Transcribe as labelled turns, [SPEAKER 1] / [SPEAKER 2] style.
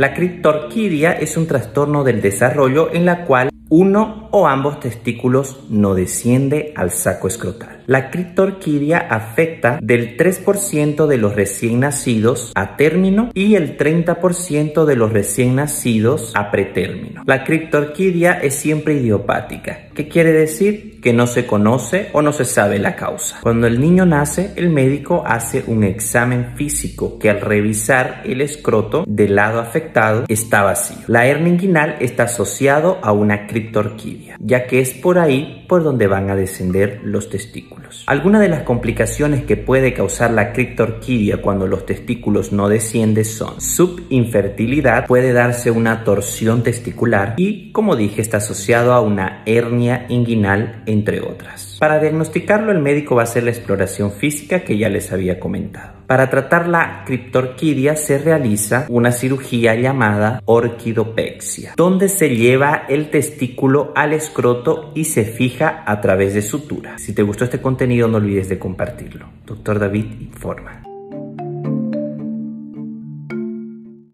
[SPEAKER 1] La criptorquidia es un trastorno del desarrollo en la cual uno o ambos testículos no desciende al saco escrotal. La criptorquidia afecta del 3% de los recién nacidos a término y el 30% de los recién nacidos a pretérmino. La criptorquidia es siempre idiopática. ¿Qué quiere decir? Que no se conoce o no se sabe la causa. Cuando el niño nace, el médico hace un examen físico que al revisar el escroto del lado afectado está vacío. La hernia inguinal está asociado a una criptorquidia, ya que es por ahí por donde van a descender los testículos. Algunas de las complicaciones que puede causar la criptorquidia cuando los testículos no descienden son subinfertilidad, puede darse una torsión testicular y, como dije, está asociado a una hernia inguinal, entre otras. Para diagnosticarlo, el médico va a hacer la exploración física que ya les había comentado. Para tratar la criptorquidia se realiza una cirugía llamada orquidopexia, donde se lleva el testículo al escroto y se fija a través de sutura. Si te gustó este contenido no olvides de compartirlo. Doctor David informa.